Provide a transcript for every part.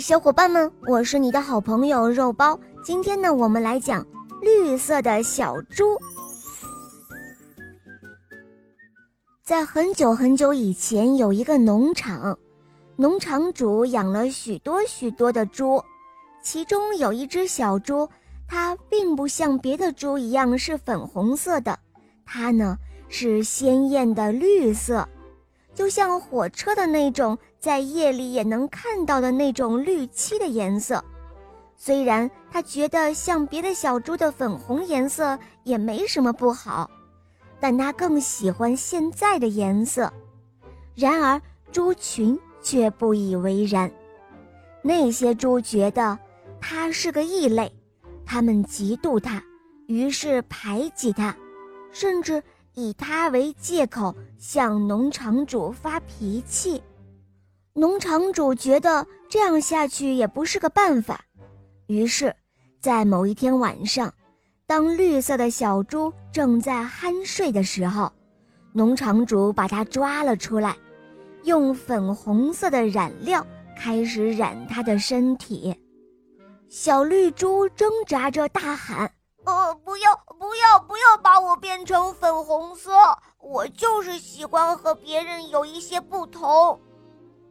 小伙伴们，我是你的好朋友肉包。今天呢，我们来讲绿色的小猪。在很久很久以前，有一个农场，农场主养了许多许多的猪，其中有一只小猪，它并不像别的猪一样是粉红色的，它呢是鲜艳的绿色。就像火车的那种在夜里也能看到的那种绿漆的颜色，虽然他觉得像别的小猪的粉红颜色也没什么不好，但他更喜欢现在的颜色。然而猪群却不以为然，那些猪觉得他是个异类，他们嫉妒他，于是排挤他，甚至。以他为借口向农场主发脾气，农场主觉得这样下去也不是个办法，于是，在某一天晚上，当绿色的小猪正在酣睡的时候，农场主把它抓了出来，用粉红色的染料开始染它的身体。小绿猪挣扎着大喊。呃，不要，不要，不要把我变成粉红色！我就是喜欢和别人有一些不同。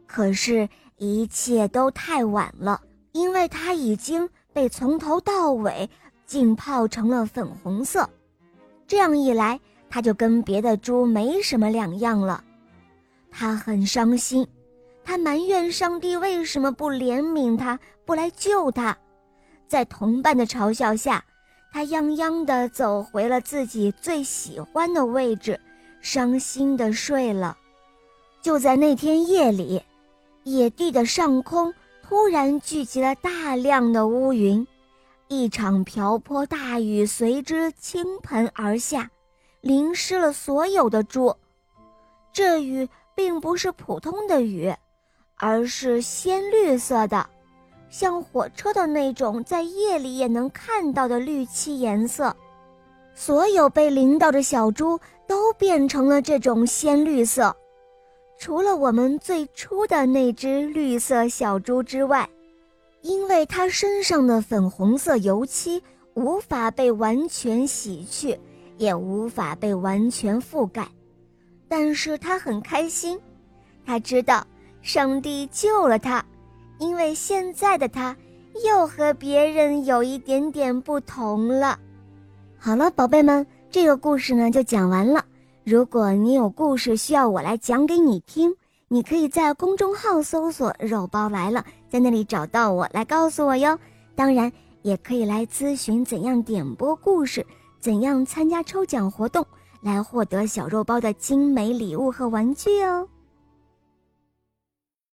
可是，一切都太晚了，因为它已经被从头到尾浸泡成了粉红色。这样一来，它就跟别的猪没什么两样了。它很伤心，它埋怨上帝为什么不怜悯它，不来救它。在同伴的嘲笑下。他泱泱地走回了自己最喜欢的位置，伤心地睡了。就在那天夜里，野地的上空突然聚集了大量的乌云，一场瓢泼大雨随之倾盆而下，淋湿了所有的猪。这雨并不是普通的雨，而是鲜绿色的。像火车的那种在夜里也能看到的绿漆颜色，所有被淋到的小猪都变成了这种鲜绿色，除了我们最初的那只绿色小猪之外，因为它身上的粉红色油漆无法被完全洗去，也无法被完全覆盖，但是它很开心，它知道上帝救了它。因为现在的他又和别人有一点点不同了。好了，宝贝们，这个故事呢就讲完了。如果你有故事需要我来讲给你听，你可以在公众号搜索“肉包来了”，在那里找到我来告诉我哟。当然，也可以来咨询怎样点播故事，怎样参加抽奖活动，来获得小肉包的精美礼物和玩具哦。